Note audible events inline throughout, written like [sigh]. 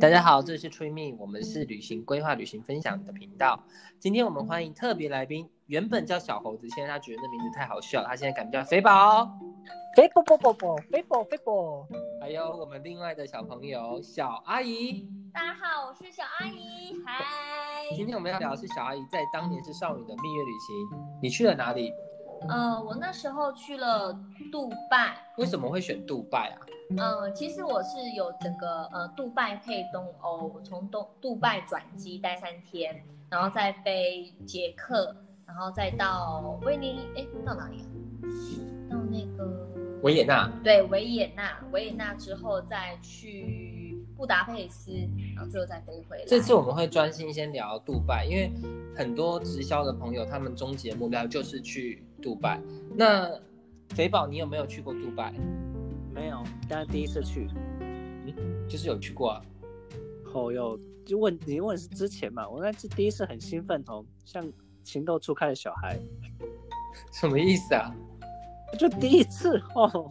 大家好，这是吹蜜，我们是旅行规划、旅行分享的频道。今天我们欢迎特别来宾，原本叫小猴子，现在他觉得那名字太好笑，他现在改名叫肥宝。肥宝宝宝宝，肥宝肥宝。还有我们另外的小朋友小阿姨。大家好，我是小阿姨。嗨。今天我们要聊的是小阿姨在当年是少女的蜜月旅行，你去了哪里？呃，我那时候去了杜拜。为什么会选杜拜啊？嗯，其实我是有整个呃，杜拜配东欧，我从东杜拜转机待三天，然后再飞捷克，然后再到威尼，哎，到哪里啊？到那个维也纳。对，维也纳，维也纳之后再去布达佩斯，然后最后再飞回来。这次我们会专心先聊杜拜，因为很多直销的朋友，他们终极的目标就是去杜拜。那肥宝，你有没有去过杜拜？没有，但是第一次去，嗯，就是有去过啊。哦，有就问你问是之前嘛？我那次第一次很兴奋哦，像情窦初开的小孩。[laughs] 什么意思啊？就第一次哦。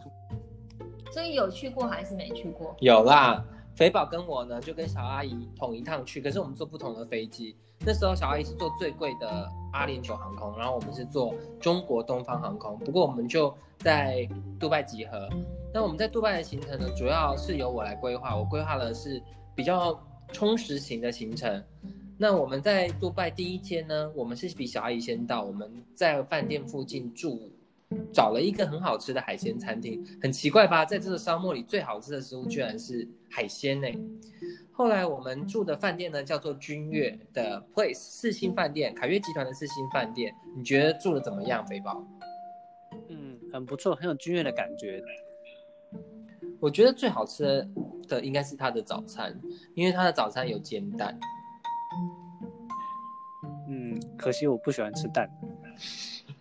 所以有去过还是没去过？有啦，肥宝跟我呢就跟小阿姨同一趟去，可是我们坐不同的飞机。那时候小阿姨是坐最贵的阿联酋航空，然后我们是坐中国东方航空。不过我们就在杜拜集合。那我们在杜拜的行程呢，主要是由我来规划。我规划的是比较充实型的行程。那我们在杜拜第一天呢，我们是比小阿姨先到。我们在饭店附近住，找了一个很好吃的海鲜餐厅。很奇怪吧？在这个沙漠里，最好吃的食物居然是海鲜呢。后来我们住的饭店呢，叫做君悦的 Place 四星饭店，凯悦集团的四星饭店。你觉得住的怎么样，肥宝？嗯，很不错，很有君悦的感觉。我觉得最好吃的应该是他的早餐，因为他的早餐有煎蛋。嗯，可惜我不喜欢吃蛋。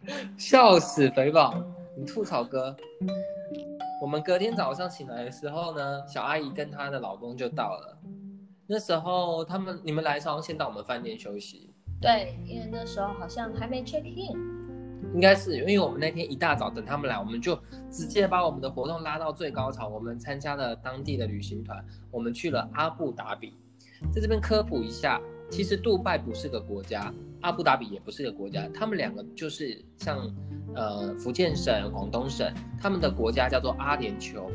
[laughs] 笑死肥宝，你吐槽哥。我们隔天早上醒来的时候呢，小阿姨跟她的老公就到了。那时候他们你们来时候先到我们饭店休息。对，因为那时候好像还没 check in。应该是因为我们那天一大早等他们来，我们就直接把我们的活动拉到最高潮。我们参加了当地的旅行团，我们去了阿布达比。在这边科普一下，其实杜拜不是个国家，阿布达比也不是一个国家，他们两个就是像呃福建省、广东省，他们的国家叫做阿联酋。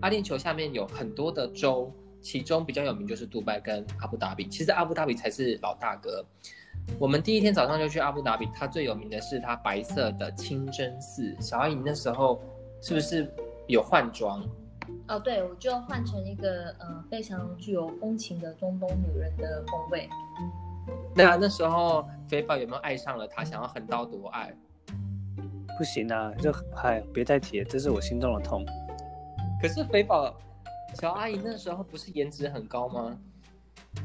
阿联酋下面有很多的州，其中比较有名就是杜拜跟阿布达比。其实阿布达比才是老大哥。我们第一天早上就去阿布达比，它最有名的是它白色的清真寺。小阿姨那时候是不是有换装？哦，对，我就换成一个呃非常具有风情的中东女人的风味。那那时候肥宝有没有爱上了他，想要横刀夺爱？不行啊，就哎，别再提，这是我心中的痛。可是肥宝小阿姨那时候不是颜值很高吗？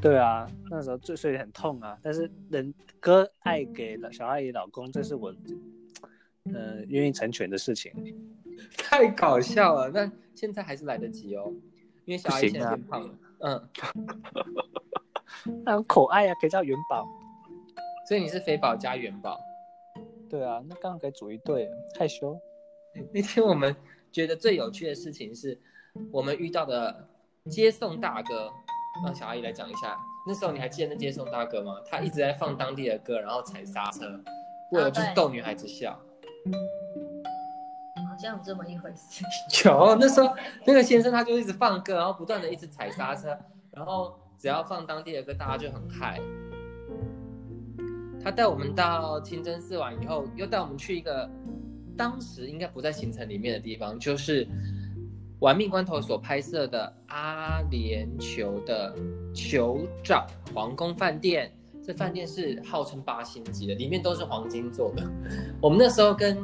对啊，那时候最所以很痛啊。但是人割爱给小阿姨老公，这是我，呃，愿意成全的事情。太搞笑了，那现在还是来得及哦，因为小阿姨现在变胖了。嗯，[laughs] 那可爱啊，可以叫元宝。所以你是肥宝加元宝。对啊，那刚好可以组一对。害羞。那天我们觉得最有趣的事情是，我们遇到的接送大哥。让小阿姨来讲一下，那时候你还记得那接送大哥吗？他一直在放当地的歌，然后踩刹车，为了就是逗女孩子笑。好像有这么一回事。有，那时候那个先生他就一直放歌，然后不断的一直踩刹车，然后只要放当地的歌，大家就很嗨。他带我们到清真寺完以后，又带我们去一个当时应该不在行程里面的地方，就是。玩命关头所拍摄的阿联酋的酋长皇宫饭店，这饭店是号称八星级的，里面都是黄金做的。我们那时候跟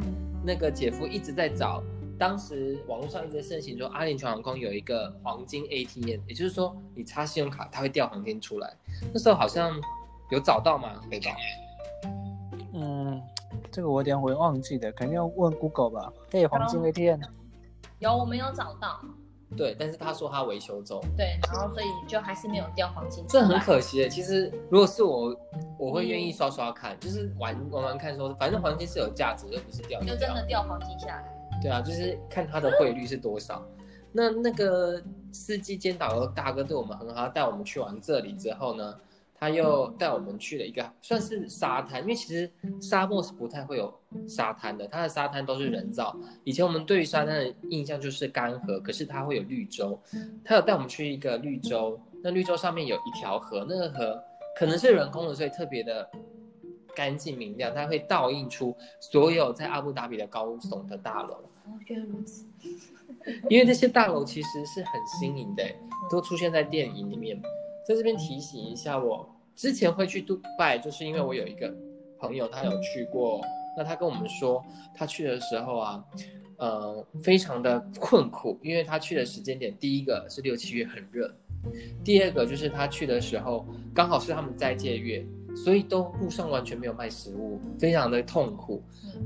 那个姐夫一直在找，当时网络上一直盛行说阿联酋航空有一个黄金 ATM，也就是说你插信用卡它会掉黄金出来。那时候好像有找到吗？没找。嗯，这个我有点会忘记的，肯定要问 Google 吧。对，黄金 ATM。有，我没有找到。对，但是他说他维修中。对，然后所以就还是没有掉黄金。这很可惜其实如果是我，我会愿意刷刷看，就是玩玩玩看，说反正黄金是有价值，又不是掉。就真的掉黄金下来。对啊，就是看它的汇率是多少。那那个司机兼导游大哥对我们很好，带我们去完这里之后呢，他又带我们去了一个算是沙滩，因为其实沙漠是不太会有沙滩的，它的沙滩都是人造。以前我们对于沙滩的印象就是干涸，可是它会有绿洲，他有带我们去一个绿洲，那绿洲上面有一条河，那个河可能是人工的，所以特别的干净明亮，它会倒映出所有在阿布达比的高耸的大楼。哦，原来如此。[laughs] 因为这些大楼其实是很新颖的，都出现在电影里面。在这边提醒一下，我之前会去杜拜，就是因为我有一个朋友，他有去过。那他跟我们说，他去的时候啊，呃，非常的困苦，因为他去的时间点，第一个是六七月很热，第二个就是他去的时候刚好是他们斋戒月，所以都路上完全没有卖食物，非常的痛苦。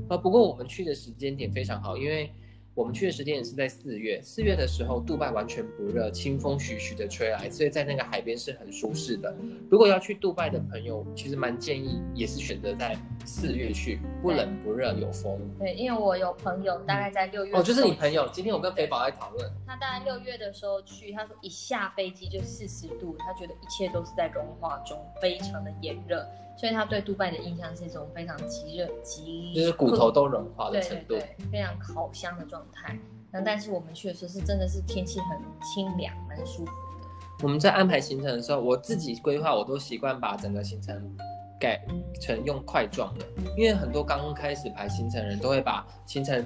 啊，不过我们去的时间点非常好，因为。我们去的时间也是在四月，四月的时候，杜拜完全不热，清风徐徐的吹来，所以在那个海边是很舒适的。如果要去杜拜的朋友，其实蛮建议也是选择在四月去，不冷不热，有风。对，因为我有朋友大概在六月哦，就是你朋友。今天我跟肥宝在讨论，他大概六月的时候去，他说一下飞机就四十度，他觉得一切都是在融化中，非常的炎热。所以他对杜拜的印象是一种非常极热、极就是骨头都融化的程度，对对对，非常烤箱的状态。那但是我们去的时候是真的是天气很清凉，蛮舒服的。我们在安排行程的时候，我自己规划，我都习惯把整个行程改成用块状的，因为很多刚开始排行程人都会把行程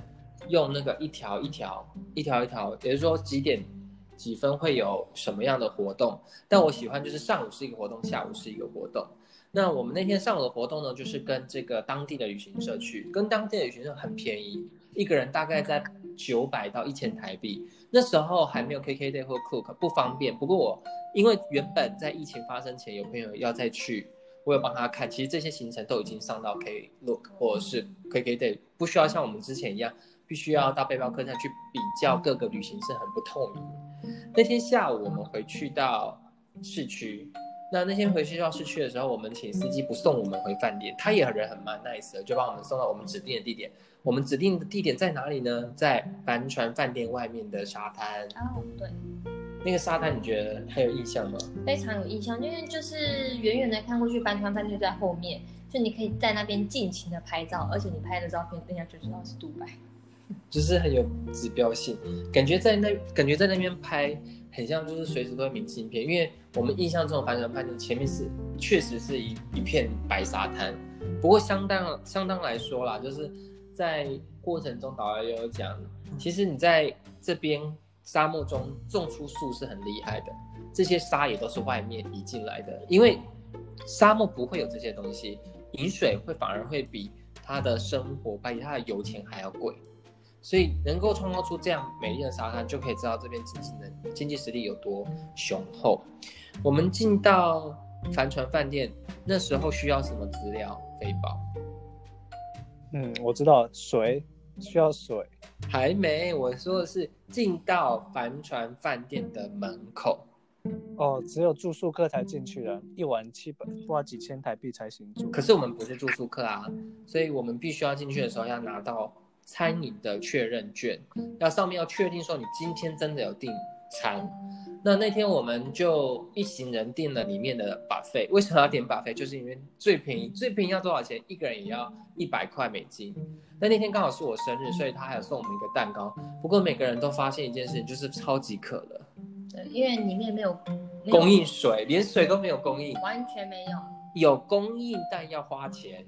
用那个一条一条、一条一条，也就是说几点几分会有什么样的活动。但我喜欢就是上午是一个活动，下午是一个活动。那我们那天上午的活动呢，就是跟这个当地的旅行社去，跟当地的旅行社很便宜，一个人大概在九百到一千台币。那时候还没有 KKday 或 Cook，不方便。不过我因为原本在疫情发生前有朋友要再去，我有帮他看，其实这些行程都已经上到 Klook 或者是 KKday，不需要像我们之前一样，必须要到背包客栈去比较各个旅行社很不透明。那天下午我们回去到市区。那那天回学校市区的时候，我们请司机不送我们回饭店，他也人很蛮 nice 的，就把我们送到我们指定的地点。我们指定的地点在哪里呢？在帆船饭店外面的沙滩。哦，对，那个沙滩你觉得还有印象吗？非常有印象，因为就是远远的看过去，帆船饭店在后面，就你可以在那边尽情的拍照，而且你拍的照片，人家就知道是杜拜，就是很有指标性，感觉在那感觉在那边拍。很像就是随时都会明信片，因为我们印象中的帆船饭店前面是确实是一一片白沙滩，不过相当相当来说啦，就是在过程中导游也有讲，其实你在这边沙漠中种出树是很厉害的，这些沙也都是外面移进来的，因为沙漠不会有这些东西，饮水会反而会比它的生活比它的油钱还要贵。所以能够创造出这样美丽的沙滩，就可以知道这边经济的经济实力有多雄厚。我们进到帆船饭店，那时候需要什么资料？飞宝？嗯，我知道水需要水，还没。我说的是进到帆船饭店的门口。哦，只有住宿客才进去了，一晚七百，花几千台币才行住。可是我们不是住宿客啊，所以我们必须要进去的时候要拿到。餐饮的确认券，要上面要确定说你今天真的有订餐。那那天我们就一行人订了里面的把费。为什么要点把费？就是因为最便宜，最便宜要多少钱？一个人也要一百块美金。那那天刚好是我生日，所以他还有送我们一个蛋糕。不过每个人都发现一件事情，就是超级渴了。对，因为里面没有供应水，连水都没有供应，完全没有。有供应，但要花钱。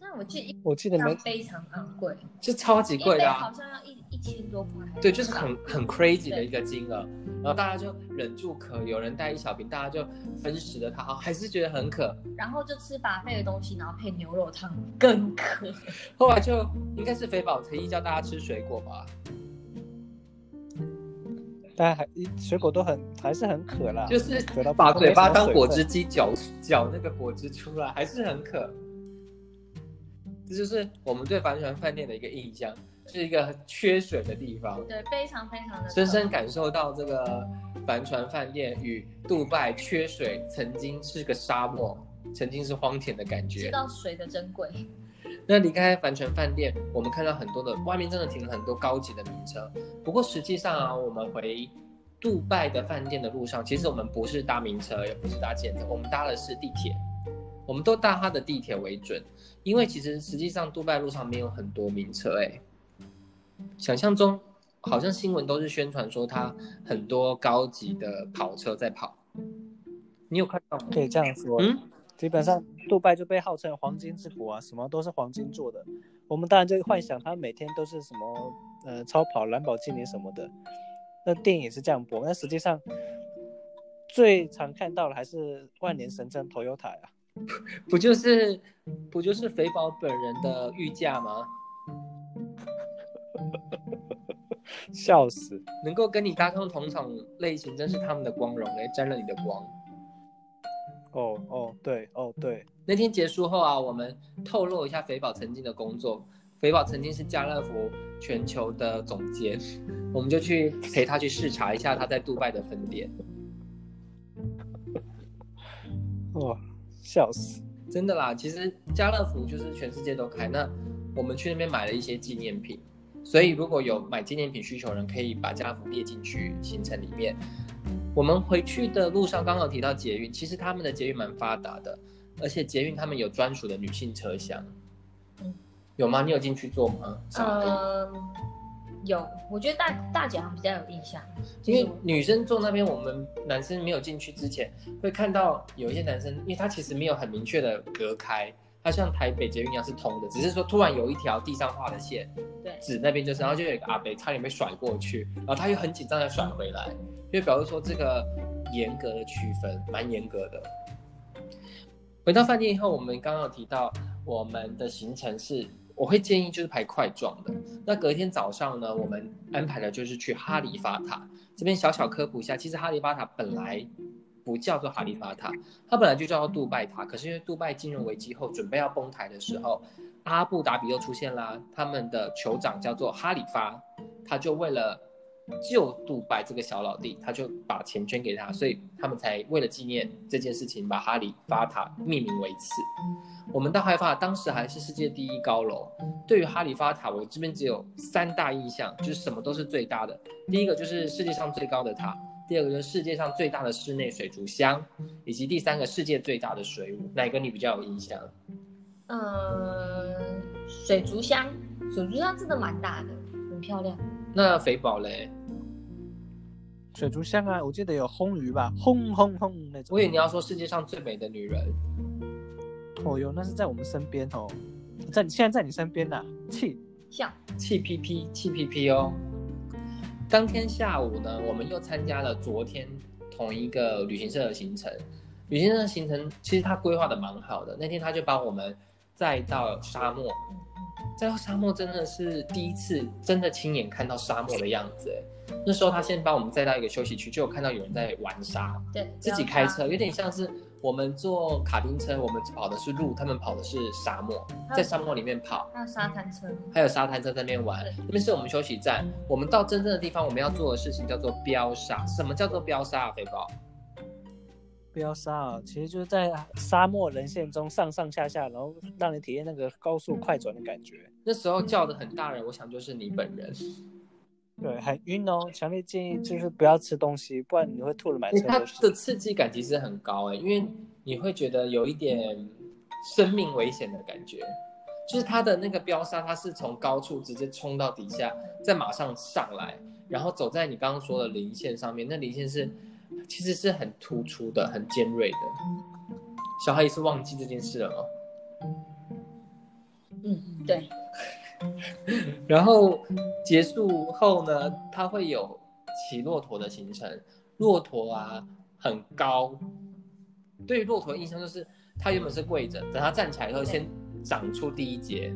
但我记得，我记得没非常昂贵，就超级贵的，好像要一一千多块。对，就是很很 crazy 的一个金额，然后大家就忍住渴，有人带一小瓶，大家就分食了它，还是觉得很渴，然后就吃把费的东西，然后配牛肉汤更渴。后来就应该是肥宝特意叫大家吃水果吧，大家还水果都很还是很渴啦，就是把嘴巴当果汁机搅搅那个果汁出来，还是很渴。这就是我们对帆船饭店的一个印象，是一个缺水的地方。对，非常非常的深深感受到这个帆船饭店与杜拜缺水曾经是个沙漠，曾经是荒田的感觉。知道水的珍贵。[laughs] 那离开帆船饭店，我们看到很多的外面真的停了很多高级的名车。不过实际上啊，我们回杜拜的饭店的路上，其实我们不是搭名车，也不是搭捷车，我们搭的是地铁。我们都搭它的地铁为准，因为其实实际上杜拜路上没有很多名车哎。想象中好像新闻都是宣传说它很多高级的跑车在跑，你有看到吗？可以这样说。嗯，基本上杜拜就被号称黄金之国啊，什么都是黄金做的。我们当然就幻想它每天都是什么呃超跑、兰博基尼什么的。那电影是这样播，那实际上最常看到的还是万年神针 Toyota 啊。[laughs] 不就是不就是肥宝本人的御驾吗？[laughs] 笑死！能够跟你搭上同场类型，真是他们的光荣哎，沾了你的光。哦哦，对哦对。那天结束后啊，我们透露一下肥宝曾经的工作。肥宝曾经是家乐福全球的总监，我们就去陪他去视察一下他在杜拜的分店。哇！笑死，真的啦！其实家乐福就是全世界都开，那我们去那边买了一些纪念品，所以如果有买纪念品需求人，可以把家乐福列进去行程里面。我们回去的路上刚好提到捷运，其实他们的捷运蛮发达的，而且捷运他们有专属的女性车厢，有吗？你有进去坐吗？嗯。有，我觉得大大姐好像比较有印象，因为女生坐那边，我们男生没有进去之前，会看到有一些男生，因为他其实没有很明确的隔开，他像台北捷运一样是通的，只是说突然有一条地上画的线，对，指那边就是，然后就有一个阿北差点被甩过去，然后他又很紧张的甩回来，因为表示说这个严格的区分，蛮严格的。回到饭店以后，我们刚刚有提到我们的行程是。我会建议就是排块状的。那隔天早上呢，我们安排的就是去哈利法塔这边。小小科普一下，其实哈利法塔本来不叫做哈利法塔，它本来就叫做杜拜塔。可是因为杜拜金融危机后准备要崩台的时候，阿布达比又出现啦，他们的酋长叫做哈里发，他就为了救杜拜这个小老弟，他就把钱捐给他，所以他们才为了纪念这件事情，把哈利法塔命名为此。我们到哈利法塔当时还是世界第一高楼。对于哈利法塔，我这边只有三大印象，就是什么都是最大的。第一个就是世界上最高的塔，第二个就是世界上最大的室内水族箱，以及第三个世界最大的水舞。哪个你比较有印象？嗯，水族箱，水族箱真的蛮大的，很漂亮。那肥宝嘞？水族箱啊，我记得有轰鱼吧，轰轰轰那种。我以为你要说世界上最美的女人。哦哟，那是在我们身边哦，在现在在你身边呢，气 [laughs] 像气屁屁气屁屁哦。当天下午呢，我们又参加了昨天同一个旅行社的行程。旅行社的行程其实他规划的蛮好的，那天他就帮我们载到沙漠，载到沙漠真的是第一次真的亲眼看到沙漠的样子哎。那时候他先帮我们载到一个休息区，就有看到有人在玩沙，对，自己开车，有点像是。我们坐卡丁车，我们跑的是路，他们跑的是沙漠，在沙漠里面跑。还有沙滩车，还有沙滩车在那边玩。那边是我们休息站。我们到真正的地方，我们要做的事情叫做飙沙。什么叫做飙沙啊，肥宝？飙沙啊，其实就是在沙漠人线中上上下下，然后让你体验那个高速快转的感觉。那时候叫的很大人，我想就是你本人。对，很晕哦，强烈建议就是不要吃东西，不然你会吐了满身都是。它的刺激感其实很高哎，因为你会觉得有一点生命危险的感觉，就是它的那个飙沙，它是从高处直接冲到底下，再马上上来，然后走在你刚刚说的零线上面，那零线是其实是很突出的、很尖锐的。小孩也是忘记这件事了吗？嗯，对。然后结束后呢，它会有骑骆驼的行程。骆驼啊，很高。对于骆驼的印象就是，它原本是跪着，等它站起来以后，先长出第一节。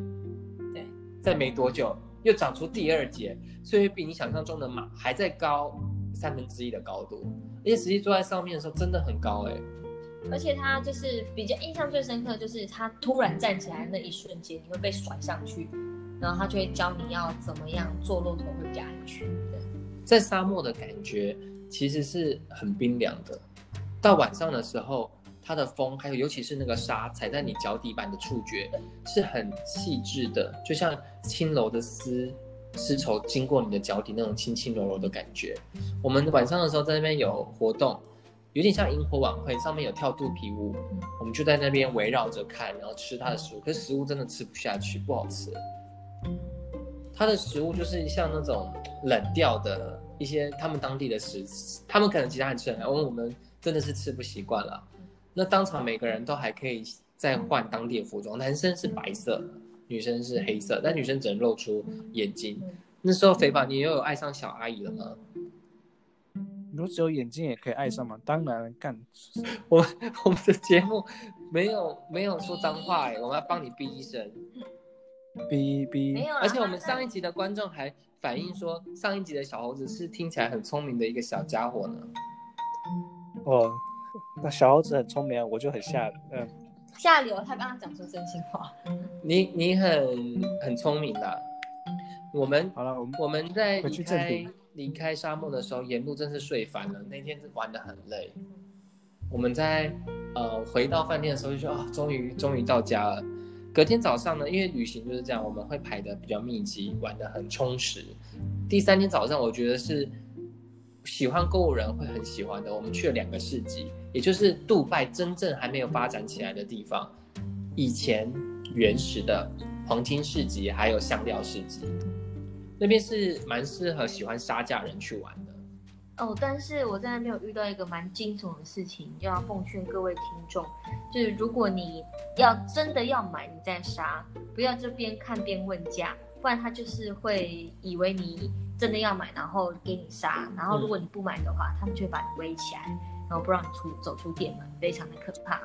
对。再没多久，又长出第二节，所以比你想象中的马还在高三分之一的高度。而且实际坐在上面的时候，真的很高哎。而且它就是比较印象最深刻，就是它突然站起来那一瞬间，你会被甩上去。然后他就会教你要怎么样坐骆驼会比较安全。在沙漠的感觉其实是很冰凉的，到晚上的时候，它的风，还有尤其是那个沙踩在你脚底板的触觉是很细致的，就像轻柔的丝丝绸经过你的脚底那种轻轻柔柔的感觉。我们晚上的时候在那边有活动，有点像萤火晚会，上面有跳肚皮舞，我们就在那边围绕着看，然后吃它的食物，可是食物真的吃不下去，不好吃。它的食物就是像那种冷掉的一些他们当地的食，他们可能其他人吃很来，我们真的是吃不习惯了。那当场每个人都还可以再换当地的服装，男生是白色，女生是黑色，但女生只能露出眼睛。那时候肥宝，你又有爱上小阿姨了吗？如果只有眼睛也可以爱上吗？当然干。[laughs] 我 [laughs] 我们的节目没有没有说脏话哎，我们要帮你逼一声。哔哔，没有，而且我们上一集的观众还反映说，上一集的小猴子是听起来很聪明的一个小家伙呢。哦，那小猴子很聪明啊，我就很下嗯下流，他刚刚讲出真心话。你你很很聪明的。我们好了，我们我们在离回去正开离开沙漠的时候，沿路真是睡烦了。那天玩的很累。我们在呃回到饭店的时候就说啊，终于终于到家了。隔天早上呢，因为旅行就是这样，我们会排的比较密集，玩的很充实。第三天早上，我觉得是喜欢购物人会很喜欢的。我们去了两个市集，也就是杜拜真正还没有发展起来的地方，以前原始的黄金市集还有香料市集，那边是蛮适合喜欢杀价人去玩的。哦，但是我在那边有遇到一个蛮惊悚的事情，就要奉劝各位听众，就是如果你要真的要买，你再杀，不要这边看边问价，不然他就是会以为你真的要买，然后给你杀，然后如果你不买的话，他们就会把你围起来，然后不让你出走出店门，非常的可怕。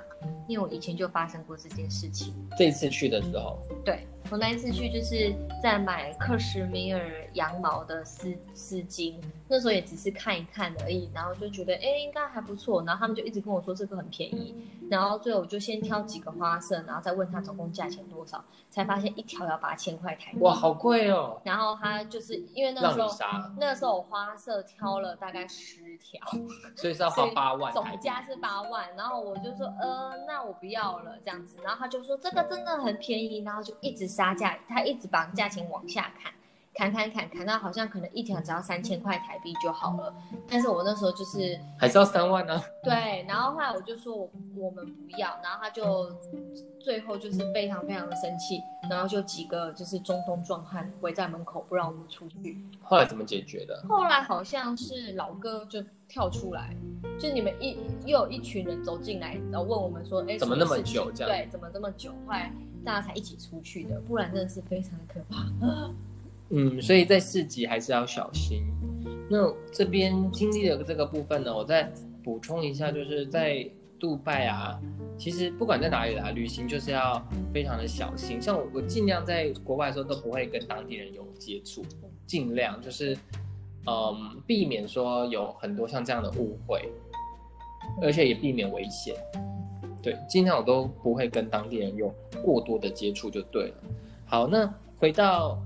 因为我以前就发生过这件事情。这次去的时候，对我那一次去就是在买克什米尔羊毛的丝丝巾，那时候也只是看一看而已，然后就觉得哎应该还不错，然后他们就一直跟我说这个很便宜，然后最后我就先挑几个花色，然后再问他总共价钱多少，才发现一条要八千块台币。哇，好贵哦！然后他就是因为那时候那时候我花色挑了大概十条，[laughs] 所以是要花八万。总价是八万，然后我就说，呃，那我不要了这样子，然后他就说这个真的很便宜，然后就一直杀价，他一直把价钱往下砍，砍砍砍砍到好像可能一条只要三千块台币就好了，但是我那时候就是还是要三万呢、对，然后后来我就说我我们不要，然后他就最后就是非常非常的生气，然后就几个就是中东壮汉围在门口不让我们出去，后来怎么解决的？后来好像是老哥就跳出来，就你们一又有一群人走进来，然后问我们说，哎，怎么那么久这样对，怎么这么久？后来大家才一起出去的，不然真的是非常的可怕。嗯，所以在市集还是要小心。那这边经历的这个部分呢，我再补充一下，就是在杜拜啊，其实不管在哪里啦，旅行就是要非常的小心。像我，我尽量在国外的时候都不会跟当地人有接触，尽量就是嗯避免说有很多像这样的误会，而且也避免危险。对，尽量我都不会跟当地人有过多的接触就对了。好，那回到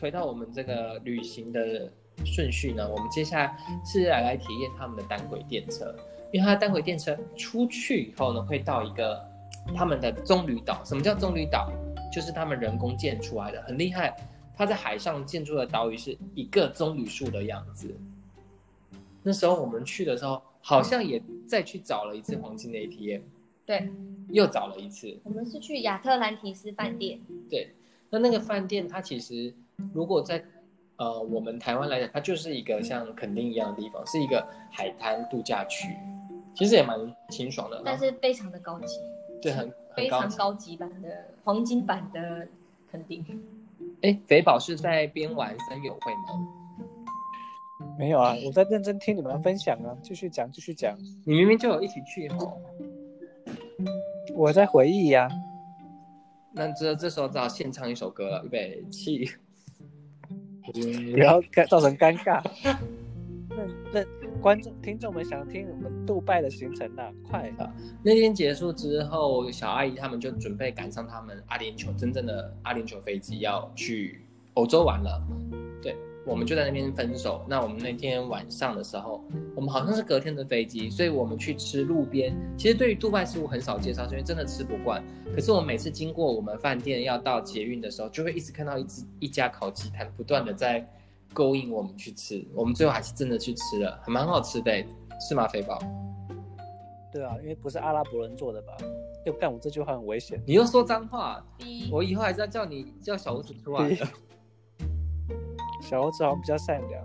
回到我们这个旅行的顺序呢，我们接下来是来来体验他们的单轨电车，因为它单轨电车出去以后呢，会到一个他们的棕榈岛。什么叫棕榈岛？就是他们人工建出来的，很厉害。它在海上建筑的岛屿是一个棕榈树的样子。那时候我们去的时候，好像也再去找了一次黄金的 ATM，对，又找了一次。我们是去亚特兰提斯饭店，对，那那个饭店它其实如果在呃我们台湾来讲，它就是一个像垦丁一样的地方，是一个海滩度假区，其实也蛮清爽的。但是非常的高级，对很很非。常高级版的黄金版的垦丁。哎，肥宝是在边玩森友会吗？没有啊，我在认真听你们分享啊，继续讲，继续讲，你明明就有一起去哦。我在回忆呀、那这这时候只好现唱一首歌了，预备起。不要尴造成尴尬。那那观众听众们想听我们杜拜的行程呐、快啊！那天结束之后，小阿姨他们就准备赶上他们阿联酋真正的阿联酋飞机，要去欧洲玩了。对，我们就在那边分手。那我们那天晚上的时候，我们好像是隔天的飞机，所以我们去吃路边。其实对于杜拜食物很少介绍，因为真的吃不惯。可是我们每次经过我们饭店要到捷运的时候，就会一直看到一只一家烤鸡摊不断的在勾引我们去吃。我们最后还是真的去吃了，还蛮好吃的，是吗，肥宝？对啊，因为不是阿拉伯人做的吧？又干我这句话很危险。你又说脏话，我以后还是要叫你叫小胡子出来的。小猴子好像比较善良。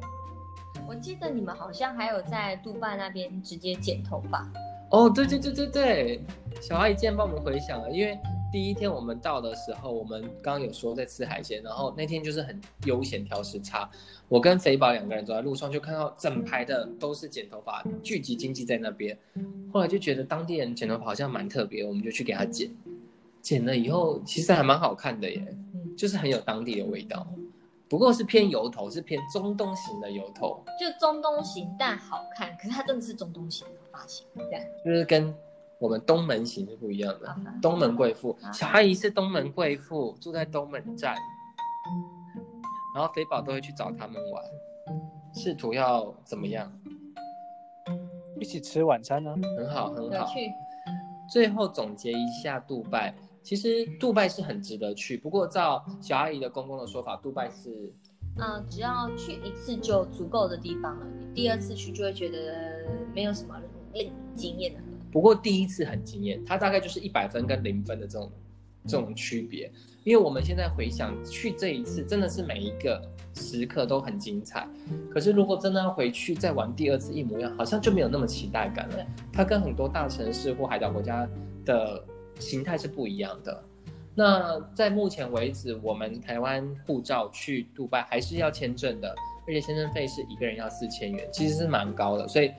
我记得你们好像还有在杜拜那边直接剪头发，哦，对对对对对，小阿姨竟然帮我们回想了，因为第一天我们到的时候，我们刚刚有说在吃海鲜，然后那天就是很悠闲调时差，我跟肥宝两个人走在路上，就看到整排的都是剪头发，聚集经济在那边，后来就觉得当地人剪头发好像蛮特别，我们就去给他剪，剪了以后其实还蛮好看的耶，嗯，就是很有当地的味道，不过是偏油头，是偏中东型的油头，就中东型但好看，可是它真的是中东型的发型，这样。就是跟我们东门型是不一样的。啊东门贵妇啊，小阿姨是东门贵妇，住在东门站，然后肥宝都会去找他们玩，试图要怎么样？一起吃晚餐呢、很好，很好。去，最后总结一下杜拜，其实杜拜是很值得去，不过照小阿姨的公公的说法，杜拜是嗯，只要去一次就足够的地方了，你第二次去就会觉得没有什么令惊艳的。不过第一次很惊艳，它大概就是一百分跟零分的这种这种区别。因为我们现在回想去这一次，真的是每一个时刻都很精彩。可是如果真的要回去再玩第二次一模一样，好像就没有那么期待感了。它跟很多大城市或海岛国家的形态是不一样的。那在目前为止，我们台湾护照去杜拜还是要签证的，而且签证费是一个人要四千元，其实是蛮高的。所以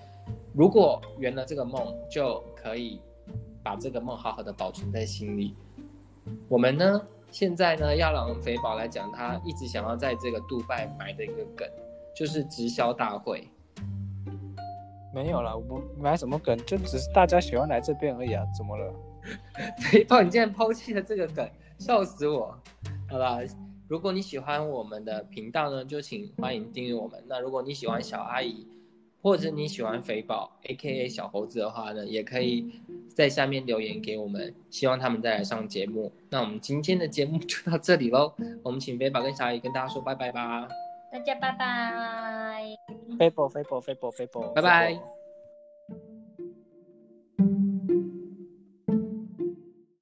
如果圆了这个梦，就可以把这个梦好好的保存在心里。我们呢，现在呢要让肥宝来讲他一直想要在这个杜拜埋的一个梗，就是直销大会。没有了，我买什么梗，就只是大家喜欢来这边而已啊，怎么了？[laughs] 肥宝，你竟然抛弃了这个梗，笑死我！好啦，如果你喜欢我们的频道呢，就请欢迎订阅我们。那如果你喜欢小阿姨，或者你喜欢肥宝 （A.K.A. 小猴子）的话呢，也可以在下面留言给我们，希望他们再来上节目。那我们今天的节目就到这里喽，我们请肥宝跟小阿姨跟大家说拜拜吧，大家拜拜。肥宝，肥宝，肥宝，肥宝，拜拜